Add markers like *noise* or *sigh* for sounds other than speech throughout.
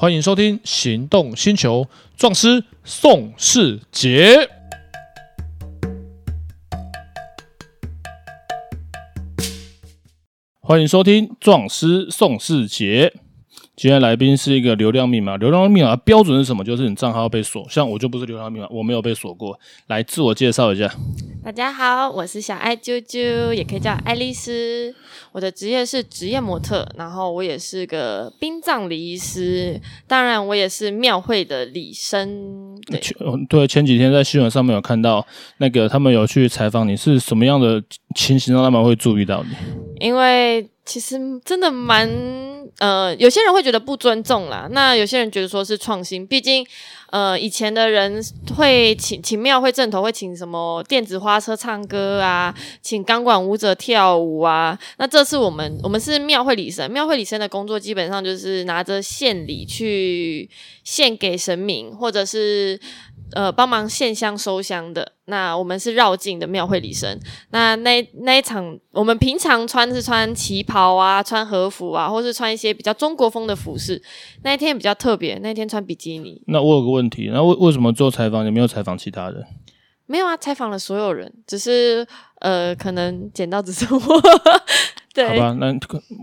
欢迎收听《行动星球》壮师宋世杰。欢迎收听壮师宋世杰。今天来宾是一个流量密码，流量密码标准是什么？就是你账号被锁，像我就不是流量密码，我没有被锁过。来自我介绍一下，大家好，我是小爱啾啾，也可以叫爱丽丝。我的职业是职业模特，然后我也是个殡葬礼仪师，当然我也是庙会的礼生。对，对，前几天在新闻上面有看到，那个他们有去采访你，是什么样的情形让他们会注意到你？因为其实真的蛮。呃，有些人会觉得不尊重啦，那有些人觉得说是创新，毕竟，呃，以前的人会请请庙会阵头会请什么电子花车唱歌啊，请钢管舞者跳舞啊，那这次我们我们是庙会礼生，庙会礼生的工作基本上就是拿着献礼去献给神明，或者是。呃，帮忙献香收香的，那我们是绕境的庙会礼生。那那那一场，我们平常穿是穿旗袍啊，穿和服啊，或是穿一些比较中国风的服饰。那一天比较特别，那一天穿比基尼。那我有个问题，那为为什么做采访你没有采访其他人？没有啊，采访了所有人，只是呃，可能捡到只是我。对，好吧，那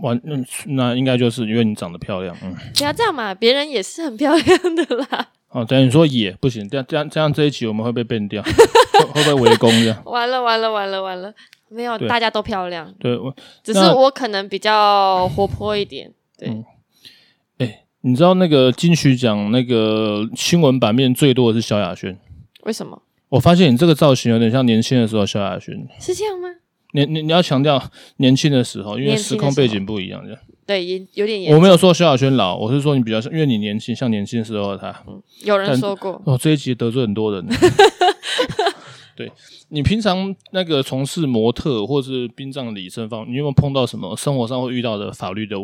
完，那那应该就是因为你长得漂亮，嗯。不要这样嘛，别人也是很漂亮的啦。哦，等于说也不行，这样这样这样这一期我们会被 ban 掉，*laughs* 会不会围攻这样？完了完了完了完了，没有，大家都漂亮。对，我只是我可能比较活泼一点。对，哎、你知道那个金曲奖那个新闻版面最多的是萧亚轩？为什么？我发现你这个造型有点像年轻的时候萧亚轩，是这样吗？你你你要强调年轻的时候，因为时空背景不一样，这样。对，也有点严。我没有说萧亚轩老，我是说你比较像，因为你年轻，像年轻时候的他。嗯，有人说过。哦，这一集得罪很多人。*laughs* 对，你平常那个从事模特或是殡葬礼生方，你有没有碰到什么生活上会遇到的法律的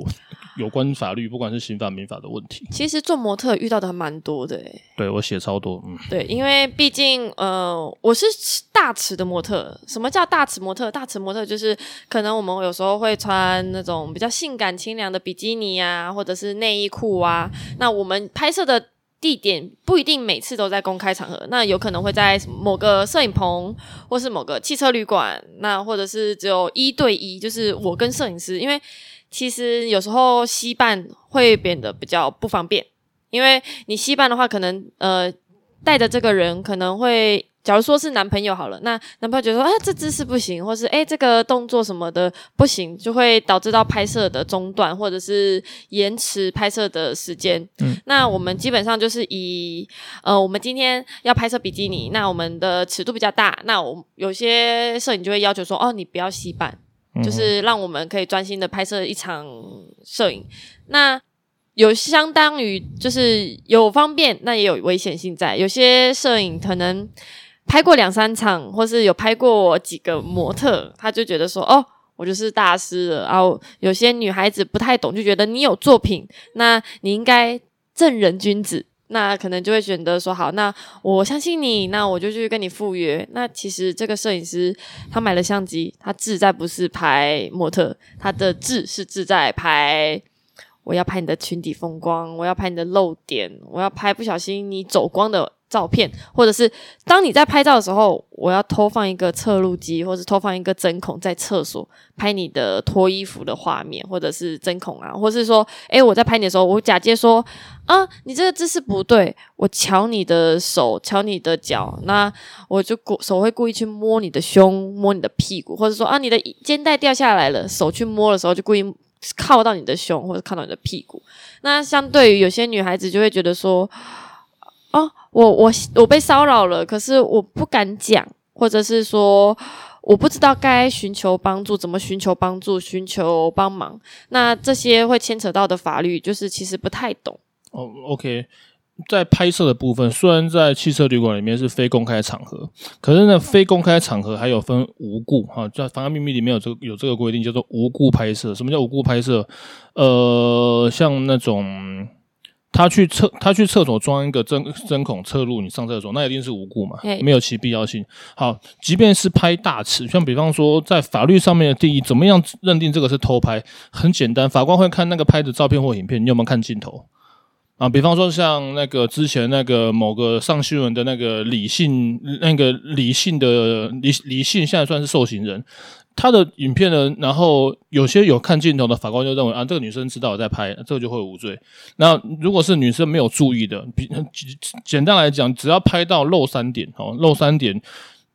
有关法律，不管是刑法、民法的问题？其实做模特遇到的还蛮多的诶。对，我写超多，嗯。对，因为毕竟呃，我是大尺的模特。什么叫大尺模特？大尺模特就是可能我们有时候会穿那种比较性感清凉的比基尼啊，或者是内衣裤啊。那我们拍摄的。地点不一定每次都在公开场合，那有可能会在某个摄影棚，或是某个汽车旅馆，那或者是只有一对一，就是我跟摄影师。因为其实有时候西办会变得比较不方便，因为你西办的话，可能呃带的这个人可能会。假如说是男朋友好了，那男朋友觉得说，哎，这姿势不行，或是哎，这个动作什么的不行，就会导致到拍摄的中断，或者是延迟拍摄的时间。嗯，那我们基本上就是以，呃，我们今天要拍摄比基尼，那我们的尺度比较大，那我有些摄影就会要求说，哦，你不要携伴，就是让我们可以专心的拍摄一场摄影。那有相当于就是有方便，那也有危险性在，有些摄影可能。拍过两三场，或是有拍过几个模特，他就觉得说：“哦，我就是大师了。”然后有些女孩子不太懂，就觉得你有作品，那你应该正人君子，那可能就会选择说：“好，那我相信你，那我就去跟你赴约。”那其实这个摄影师他买了相机，他志在不是拍模特，他的志是志在拍。我要拍你的裙底风光，我要拍你的露点，我要拍不小心你走光的。照片，或者是当你在拍照的时候，我要偷放一个侧录机，或者偷放一个针孔在厕所拍你的脱衣服的画面，或者是针孔啊，或是说，诶，我在拍你的时候，我假借说，啊，你这个姿势不对，我瞧你的手，瞧你的脚，那我就故手会故意去摸你的胸，摸你的屁股，或者说啊，你的肩带掉下来了，手去摸的时候就故意靠到你的胸，或者靠到你的屁股。那相对于有些女孩子就会觉得说。哦，我我我被骚扰了，可是我不敢讲，或者是说我不知道该寻求帮助，怎么寻求帮助，寻求帮忙。那这些会牵扯到的法律，就是其实不太懂。哦，OK，在拍摄的部分，虽然在汽车旅馆里面是非公开场合，可是呢，非公开场合还有分无故哈，在妨碍秘密里面有这个有这个规定，叫做无故拍摄。什么叫无故拍摄？呃，像那种。他去厕，他去厕所装一个针针孔侧入你上厕所，那一定是无故嘛，没有其必要性。好，即便是拍大尺，像比方说在法律上面的定义，怎么样认定这个是偷拍？很简单，法官会看那个拍的照片或影片，你有没有看镜头？啊，比方说像那个之前那个某个上新闻的那个李姓，那个李姓的李李姓，现在算是受刑人。他的影片呢，然后有些有看镜头的法官就认为啊，这个女生知道我在拍，这个就会无罪。那如果是女生没有注意的，比简单来讲，只要拍到漏三点哦，漏三点。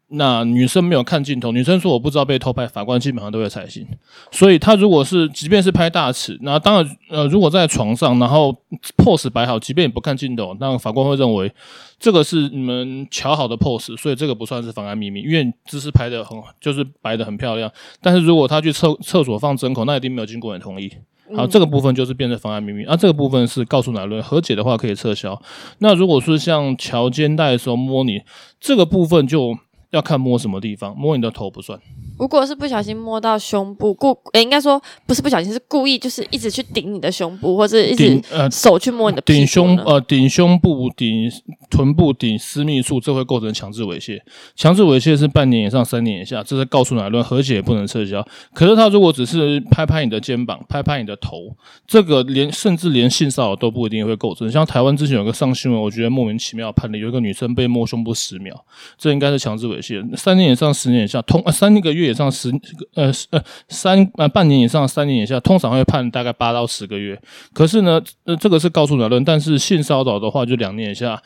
那女生没有看镜头，女生说我不知道被偷拍，法官基本上都会采信。所以他如果是即便是拍大尺，那当然呃，如果在床上，然后 pose 摆好，即便你不看镜头，那法官会认为这个是你们瞧好的 pose，所以这个不算是妨碍秘密，因为姿势拍的很就是摆的很漂亮。但是如果他去厕厕所放针孔，那一定没有经过你同意。好，这个部分就是变成妨碍秘密。那、啊、这个部分是告诉乃论和解的话可以撤销。那如果是像乔肩带的时候摸你，这个部分就。要看摸什么地方，摸你的头不算。如果是不小心摸到胸部，故诶、欸，应该说不是不小心，是故意，就是一直去顶你的胸部，或者一直呃手去摸你的顶胸呃顶胸部、顶臀部、顶私密处，这会构成强制猥亵。强制猥亵是半年以上三年以下，这是告诉乃论和解也不能撤销。可是他如果只是拍拍你的肩膀、拍拍你的头，这个连甚至连性骚扰都不一定会构成。像台湾之前有个上新闻，我觉得莫名其妙判例，有一个女生被摸胸部十秒，这应该是强制猥三年以上十年以下，通三个月。以上十呃呃三呃半年以上三年以下，通常会判大概八到十个月。可是呢，呃这个是告诉乃论，但是性骚扰的话就两年以下。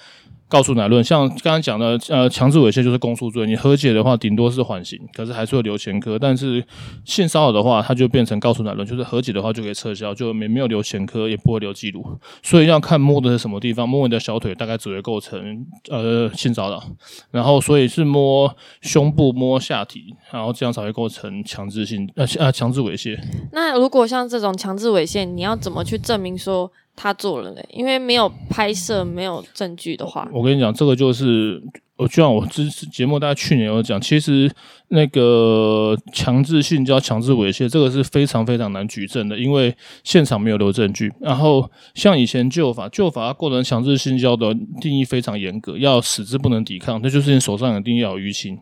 告诉乃论，像刚刚讲的，呃，强制猥亵就是公诉罪，你和解的话，顶多是缓刑，可是还是会留前科。但是性骚扰的话，它就变成告诉乃论，就是和解的话就可以撤销，就没没有留前科，也不会留记录。所以要看摸的是什么地方，摸你的小腿大概只会构成呃性骚扰，然后所以是摸胸部、摸下体，然后这样才会构成强制性呃啊强制猥亵。那如果像这种强制猥亵，你要怎么去证明说？他做了嘞，因为没有拍摄、没有证据的话，我跟你讲，这个就是我就像我之节目大家去年有讲，其实那个强制性交、强制猥亵，这个是非常非常难举证的，因为现场没有留证据。然后像以前旧法，旧法构成强制性交的定义非常严格，要使之不能抵抗，那就是你手上一定要有淤青。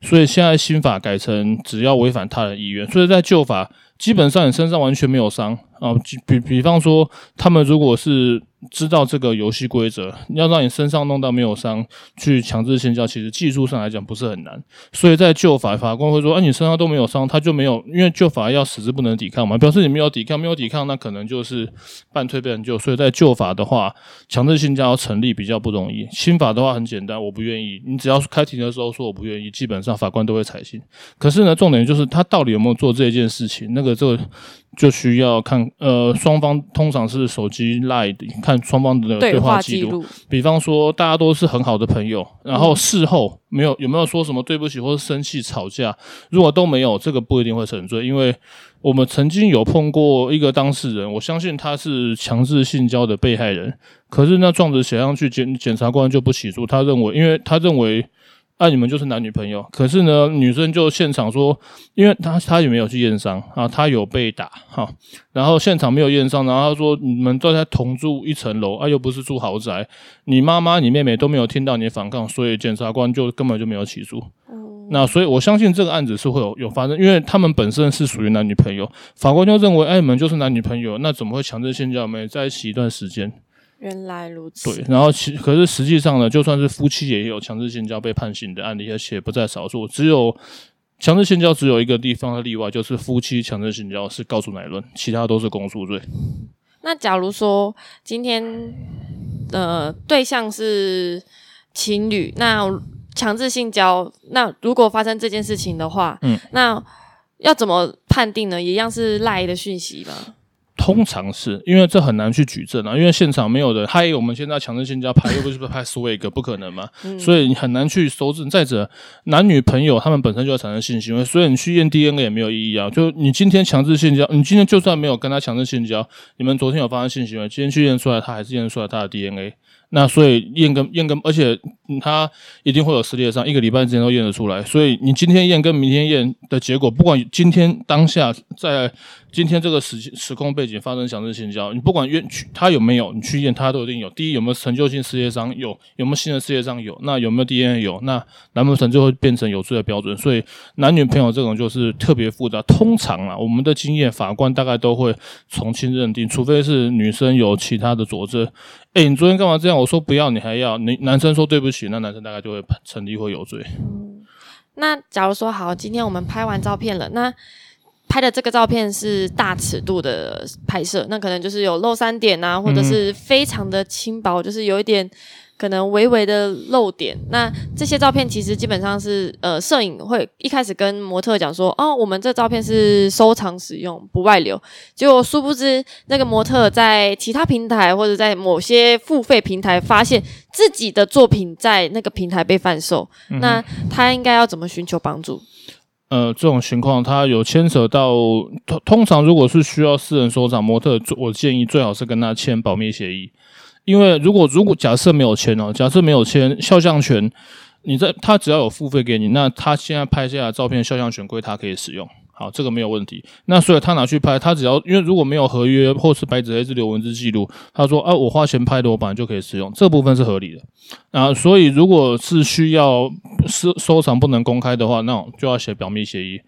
所以现在新法改成只要违反他人意愿，所以在旧法基本上你身上完全没有伤。啊，比比方说，他们如果是知道这个游戏规则，要让你身上弄到没有伤，去强制性交，其实技术上来讲不是很难。所以在旧法，法官会说，啊，你身上都没有伤，他就没有，因为旧法要使之不能抵抗嘛，表示你没有抵抗，没有抵抗，那可能就是半推半就。所以在旧法的话，强制性交成立比较不容易。新法的话很简单，我不愿意，你只要开庭的时候说我不愿意，基本上法官都会采信。可是呢，重点就是他到底有没有做这件事情，那个这个。就需要看，呃，双方通常是手机 LINE 看双方的对话记录。比方说，大家都是很好的朋友，然后事后没有有没有说什么对不起或者生气吵架？如果都没有，这个不一定会成罪，因为我们曾经有碰过一个当事人，我相信他是强制性交的被害人，可是那状子写上去，检检察官就不起诉，他认为，因为他认为。那、啊、你们就是男女朋友，可是呢，女生就现场说，因为她她也没有去验伤啊，她有被打哈，然后现场没有验伤，然后她说你们都在同住一层楼啊，又不是住豪宅，你妈妈你妹妹都没有听到你反抗，所以检察官就根本就没有起诉。嗯、那所以我相信这个案子是会有有发生，因为他们本身是属于男女朋友，法官就认为哎，你们就是男女朋友，那怎么会强制性交？我们在一起一段时间。原来如此。对，然后其可是实际上呢，就算是夫妻也有强制性交被判刑的案例，而且不在少数。只有强制性交只有一个地方的例外，就是夫妻强制性交是告诉乃论，其他都是公诉罪。那假如说今天呃对象是情侣，那强制性交，那如果发生这件事情的话，嗯，那要怎么判定呢？一样是赖的讯息吗？通常是因为这很难去举证啊，因为现场没有人。还有我们现在强制性交拍，又不是拍 swag，不可能嘛，所以你很难去搜证。再者，男女朋友他们本身就要产生性行为，所以你去验 DNA 也没有意义啊。就你今天强制性交，你今天就算没有跟他强制性交，你们昨天有发生性行为，今天去验出来，他还是验出来他的 DNA。那所以验跟验跟，而且他一定会有撕裂伤，一个礼拜之前都验得出来。所以你今天验跟明天验的结果，不管今天当下在今天这个时时空背景发生强制性交，你不管验去他有没有，你去验他都一定有。第一有没有成就性撕裂伤？有，有没有新的撕裂伤？有。那有没有 DNA？有。那难不成就会变成有罪的标准？所以男女朋友这种就是特别复杂。通常啊，我们的经验，法官大概都会从轻认定，除非是女生有其他的佐证。哎、欸，你昨天干嘛这样？我说不要，你还要？你男生说对不起，那男生大概就会成立会有罪。嗯，那假如说好，今天我们拍完照片了，那拍的这个照片是大尺度的拍摄，那可能就是有露三点啊，或者是非常的轻薄，嗯、就是有一点。可能微微的漏点，那这些照片其实基本上是呃，摄影会一开始跟模特讲说，哦，我们这照片是收藏使用，不外流。结果殊不知，那个模特在其他平台或者在某些付费平台发现自己的作品在那个平台被贩售，嗯、那他应该要怎么寻求帮助？呃，这种情况他有牵扯到通通常如果是需要私人收藏，模特我建议最好是跟他签保密协议。因为如果如果假设没有签哦，假设没有签肖像权，你在他只要有付费给你，那他现在拍下来的照片肖像权归他可以使用，好，这个没有问题。那所以他拿去拍，他只要因为如果没有合约或是白纸黑字留文字记录，他说啊，我花钱拍的，我本来就可以使用，这部分是合理的。啊，所以如果是需要收收藏不能公开的话，那就要写保密协议。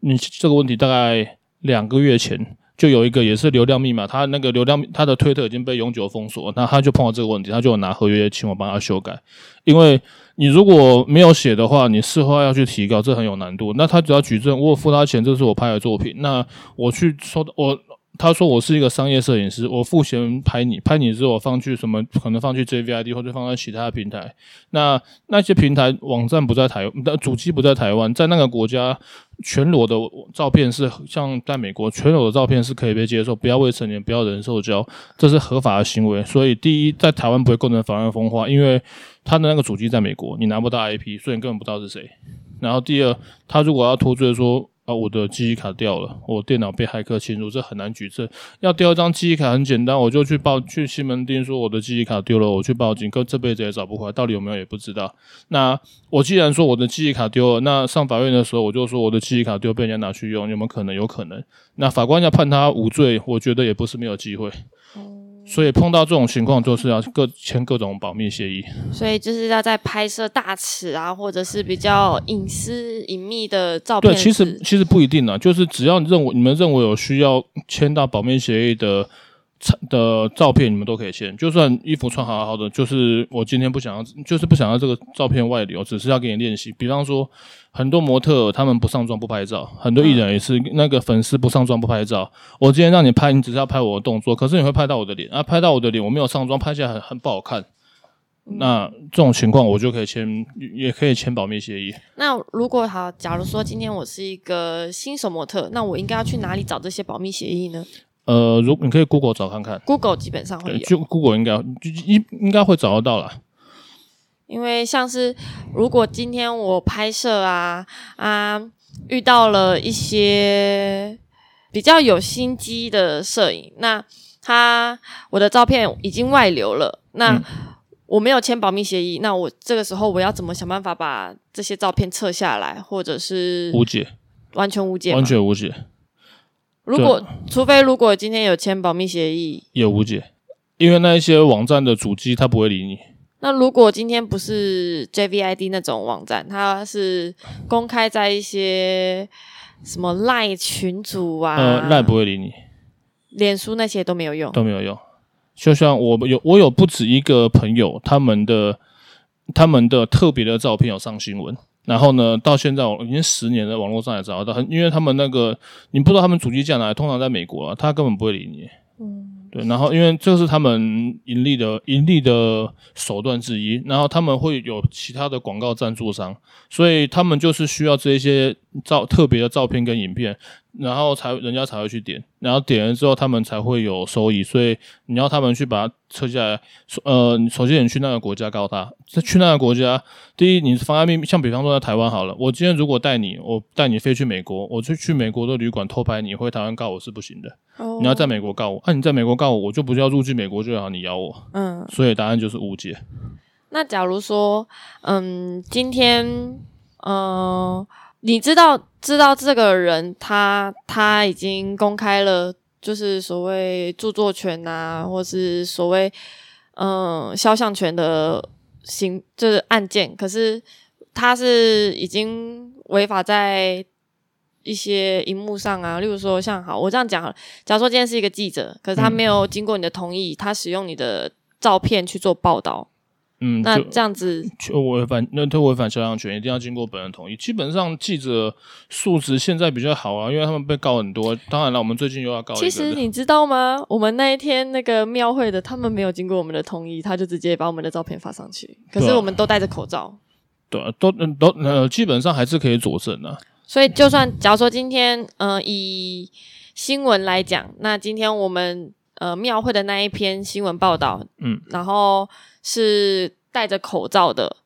你这个问题大概两个月前。就有一个也是流量密码，他那个流量他的推特已经被永久封锁，那他就碰到这个问题，他就拿合约请我帮他修改。因为你如果没有写的话，你事后要去提高，这很有难度。那他只要举证，我付他钱，这是我拍的作品，那我去说我。他说我是一个商业摄影师，我付钱拍你，拍你之后我放去什么？可能放去 JVID 或者放在其他的平台。那那些平台网站不在台湾，的主机不在台湾，在那个国家，全裸的照片是像在美国，全裸的照片是可以被接受，不要未成年，不要人兽交，这是合法的行为。所以第一，在台湾不会构成妨碍风化，因为他的那个主机在美国，你拿不到 IP，所以你根本不知道是谁。然后第二，他如果要脱罪说。啊，我的记忆卡掉了，我电脑被骇客侵入，这很难举证。要调一张记忆卡很简单，我就去报去西门町说我的记忆卡丢了，我去报警，可这辈子也找不回来，到底有没有也不知道。那我既然说我的记忆卡丢了，那上法院的时候我就说我的记忆卡丢被人家拿去用，有没有可能？有可能。那法官要判他无罪，我觉得也不是没有机会。所以碰到这种情况，就是要各签各种保密协议。所以就是要在拍摄大尺啊，或者是比较隐私隐秘的照片。对，其实其实不一定啊，就是只要认为你们认为有需要签到保密协议的。的照片你们都可以签，就算衣服穿好好的，就是我今天不想要，就是不想要这个照片外流，只是要给你练习。比方说，很多模特他们不上妆不拍照，很多艺人也是那个粉丝不上妆不拍照。我今天让你拍，你只是要拍我的动作，可是你会拍到我的脸啊，拍到我的脸，我没有上妆，拍起来很很不好看。那这种情况我就可以签，也可以签保密协议。那如果好，假如说今天我是一个新手模特，那我应该要去哪里找这些保密协议呢？呃，如你可以 Google 找看看，Google 基本上会有，就 Google 应该应应该会找得到啦。因为像是如果今天我拍摄啊啊遇到了一些比较有心机的摄影，那他我的照片已经外流了，那我没有签保密协议，那我这个时候我要怎么想办法把这些照片撤下来，或者是无解，完全无解，完全无解。如果除非如果今天有签保密协议，也无解，因为那一些网站的主机他不会理你。那如果今天不是 JVID 那种网站，它是公开在一些什么 Line 群组啊，呃，Line 不会理你，脸书那些都没有用，都没有用。就像我有我有不止一个朋友，他们的他们的特别的照片有上新闻。然后呢，到现在我已经十年了，网络上也找得到，很因为他们那个你不知道他们主机在哪里，通常在美国啊，他根本不会理你。嗯，对。然后因为这是他们盈利的盈利的手段之一，然后他们会有其他的广告赞助商，所以他们就是需要这一些照特别的照片跟影片。然后才人家才会去点，然后点了之后他们才会有收益，所以你要他们去把它撤下来。呃，首先你去那个国家告他，去那个国家，第一你妨碍秘密，像比方说在台湾好了，我今天如果带你，我带你飞去美国，我就去美国的旅馆偷拍你，回台湾告我是不行的。哦，你要在美国告我，那、啊、你在美国告我，我就不需要入境美国就好，你咬我。嗯，所以答案就是误解。那假如说，嗯，今天，嗯、呃。你知道知道这个人他他已经公开了，就是所谓著作权啊，或是所谓嗯肖像权的行就是案件，可是他是已经违法在一些荧幕上啊，例如说像好，我这样讲好了，假如说今天是一个记者，可是他没有经过你的同意，他使用你的照片去做报道。嗯，那这样子就违反，那他违反肖像权，一定要经过本人同意。基本上记者素质现在比较好啊，因为他们被告很多。当然了，我们最近又要告。其实你知道吗？我们那一天那个庙会的，他们没有经过我们的同意，他就直接把我们的照片发上去。可是我们都戴着口罩。对啊，都都呃，基本上还是可以佐证的。所以，就算假如说今天，呃，以新闻来讲，那今天我们呃庙会的那一篇新闻报道，嗯，然后。是戴着口罩的，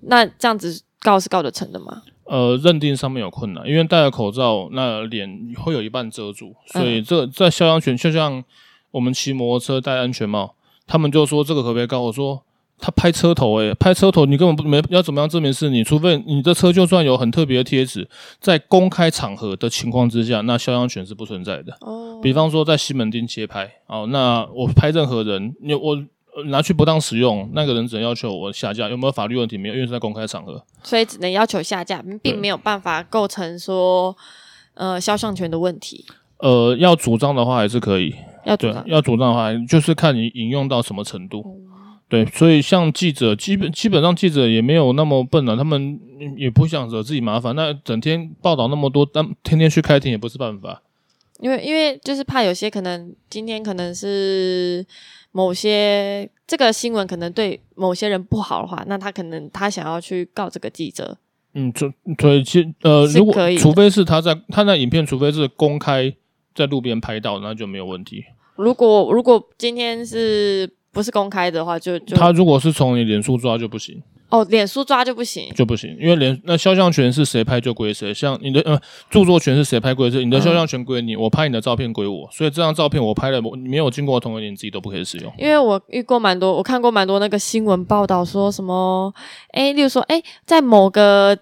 那这样子告是告得成的吗？呃，认定上面有困难，因为戴着口罩，那脸会有一半遮住，所以这在肖像权，就像我们骑摩托车戴安全帽，他们就说这个可不可以告？我说他拍车头、欸，诶，拍车头，你根本不没要怎么样证明是你，除非你的车就算有很特别的贴纸，在公开场合的情况之下，那肖像权是不存在的。哦，比方说在西门町街拍，哦，那我拍任何人，你我。拿去不当使用，那个人只能要求我下架，有没有法律问题？没有，因为是在公开场合，所以只能要求下架，并没有办法构成说呃肖像权的问题。呃，要主张的话还是可以，要主张要主张的话，就是看你引用到什么程度。嗯、对，所以像记者，基本基本上记者也没有那么笨了，他们也不想惹自己麻烦。那整天报道那么多，但天天去开庭也不是办法。因为因为就是怕有些可能今天可能是。某些这个新闻可能对某些人不好的话，那他可能他想要去告这个记者。嗯，就所以其呃，如果除非是他在他那影片，除非是公开在路边拍到，那就没有问题。如果如果今天是不是公开的话，就就他如果是从你脸书抓就不行。哦，脸书抓就不行，就不行，因为脸那肖像权是谁拍就归谁，像你的呃著作权是谁拍归谁，你的肖像权归你，我拍你的照片归我，所以这张照片我拍了，我没有经过同意，你自己都不可以使用。因为我遇过蛮多，我看过蛮多那个新闻报道，说什么，诶，例如说，诶，在某个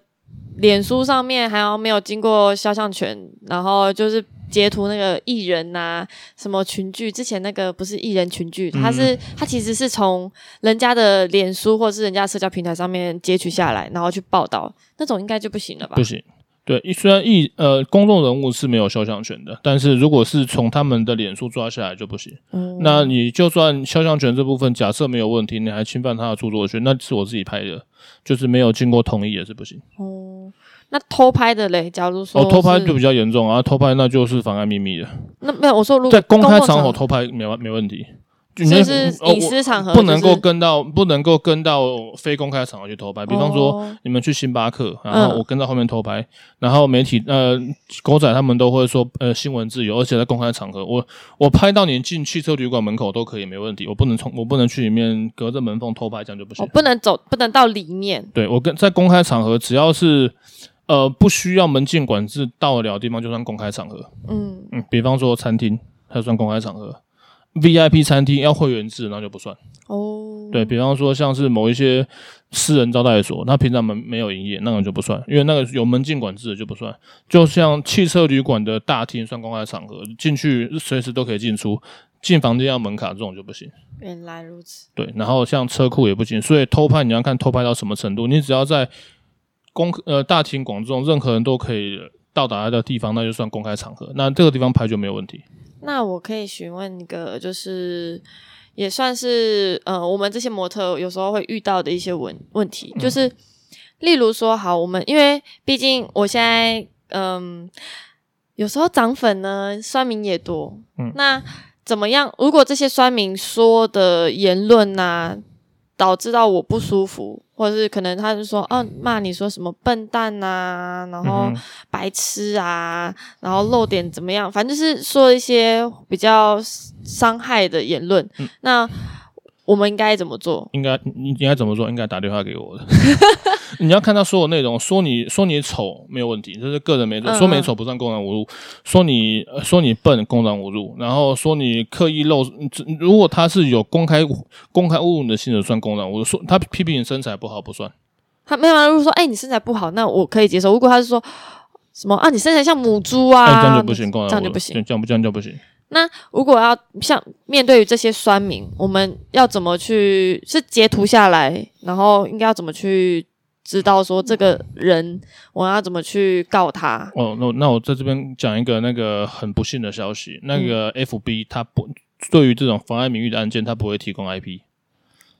脸书上面还要没有经过肖像权，然后就是。截图那个艺人呐、啊，什么群聚？之前那个不是艺人群聚，他是他其实是从人家的脸书或者是人家社交平台上面截取下来，然后去报道，那种应该就不行了吧？不行。对，虽然艺呃公众人物是没有肖像权的，但是如果是从他们的脸书抓下来就不行。嗯，那你就算肖像权这部分假设没有问题，你还侵犯他的著作权，那是我自己拍的，就是没有经过同意也是不行。哦。那偷拍的嘞？假如说哦，偷拍就比较严重啊！偷拍那就是妨碍秘密的。那没有，我说如果在公开场合偷拍没没问题，就是隐私场合、哦、不能够跟到，不能够跟到非公开场合去偷拍。比方说、哦、你们去星巴克，然后我跟到后面偷拍，嗯、然后媒体呃狗仔他们都会说呃新闻自由，而且在公开场合，我我拍到你进汽车旅馆门口都可以没问题，我不能从我不能去里面隔着门缝偷拍，这样就不行。我、不能走，不能到里面。对，我跟在公开场合只要是。呃，不需要门禁管制，到得了的地方就算公开场合。嗯嗯，比方说餐厅，它算公开场合。VIP 餐厅要会员制，那就不算。哦，对，比方说像是某一些私人招待所，它平常门没有营业，那个就不算，因为那个有门禁管制的就不算。就像汽车旅馆的大厅算公开场合，进去随时都可以进出，进房间要门卡这种就不行。原来如此。对，然后像车库也不行，所以偷拍你要看偷拍到什么程度，你只要在。公呃大庭广众，任何人都可以到达的地方，那就算公开场合。那这个地方拍就没有问题。那我可以询问一个，就是也算是呃，我们这些模特有时候会遇到的一些问问题，就是、嗯、例如说，好，我们因为毕竟我现在嗯、呃，有时候涨粉呢，酸民也多。嗯，那怎么样？如果这些酸民说的言论呐、啊，导致到我不舒服。或者是可能他就说，哦，骂你说什么笨蛋呐、啊，然后白痴啊，然后漏点怎么样，反正就是说一些比较伤害的言论。嗯、那我们应该怎么做？应该你应该怎么做？应该打电话给我的。*laughs* 你要看到所有内容，说你说你丑没有问题，这是个人没错。说没丑不算公然侮辱。嗯、说你说你笨，公然侮辱。然后说你刻意露，如果他是有公开公开侮辱你的性质，算公然侮辱。说他批评你身材不好，不算。他没有啊。如果说哎、欸，你身材不好，那我可以接受。如果他是说什么啊，你身材像母猪啊，欸、这样就不行，公然这样就不行，这样不这样就不行。那如果要像面对于这些酸民，我们要怎么去？是截图下来，然后应该要怎么去知道说这个人，我要怎么去告他？哦，那那我在这边讲一个那个很不幸的消息，那个 FB 他不对于这种妨碍名誉的案件，他不会提供 IP。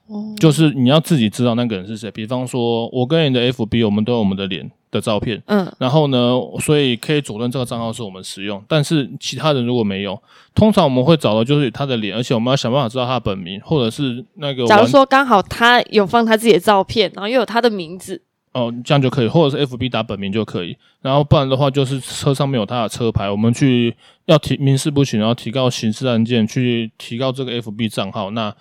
哦，就是你要自己知道那个人是谁。比方说，我跟你的 FB，我们都有我们的脸的照片，嗯，然后呢，所以可以佐证这个账号是我们使用。但是其他人如果没有，通常我们会找的就是他的脸，而且我们要想办法知道他的本名，或者是那个。假如说刚好他有放他自己的照片，然后又有他的名字。哦，这样就可以，或者是 F B 打本名就可以，然后不然的话就是车上面有他的车牌，我们去要提民事不行，然后提告刑事案件，去提告这个 F B 账号，那。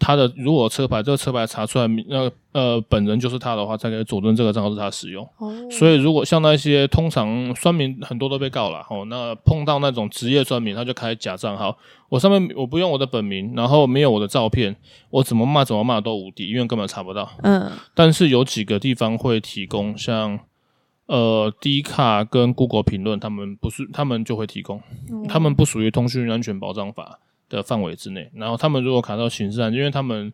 他的如果车牌这个车牌查出来，那个呃本人就是他的话，才可以佐证这个账号是他使用。哦。所以如果像那些通常酸民很多都被告了哦，那碰到那种职业酸民，他就开假账号，我上面我不用我的本名，然后没有我的照片，我怎么骂怎么骂都无敌，因为根本查不到。嗯。但是有几个地方会提供，像呃 D 卡跟 Google 评论，他们不是他们就会提供，嗯、他们不属于通讯安全保障法。的范围之内，然后他们如果卡到刑事案，因为他们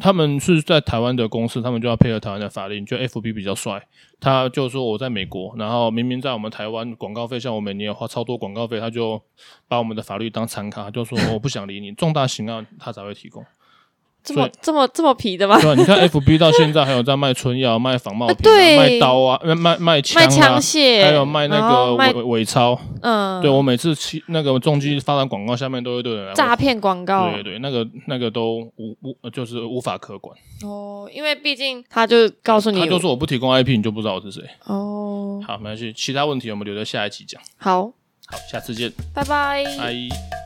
他们是在台湾的公司，他们就要配合台湾的法令。就 FB 比较帅，他就说我在美国，然后明明在我们台湾广告费，像我每年花超多广告费，他就把我们的法律当参考，就说我不想理你，重大刑案他才会提供。这么这么这么皮的吗？对，你看 *laughs* FB 到现在还有在卖春药、卖仿冒品、卖刀啊、卖卖枪、卖枪械，还有卖那个伪伪钞。嗯，对我每次去那个重机发展广告，下面都会有人诈骗广告。对对，那个那个都无无就是无法可管。哦，因为毕竟他就告诉你，他就说我不提供 IP，你就不知道我是谁。哦，好，没关系，其他问题我们留在下一期讲。好，好，下次见，拜拜，拜。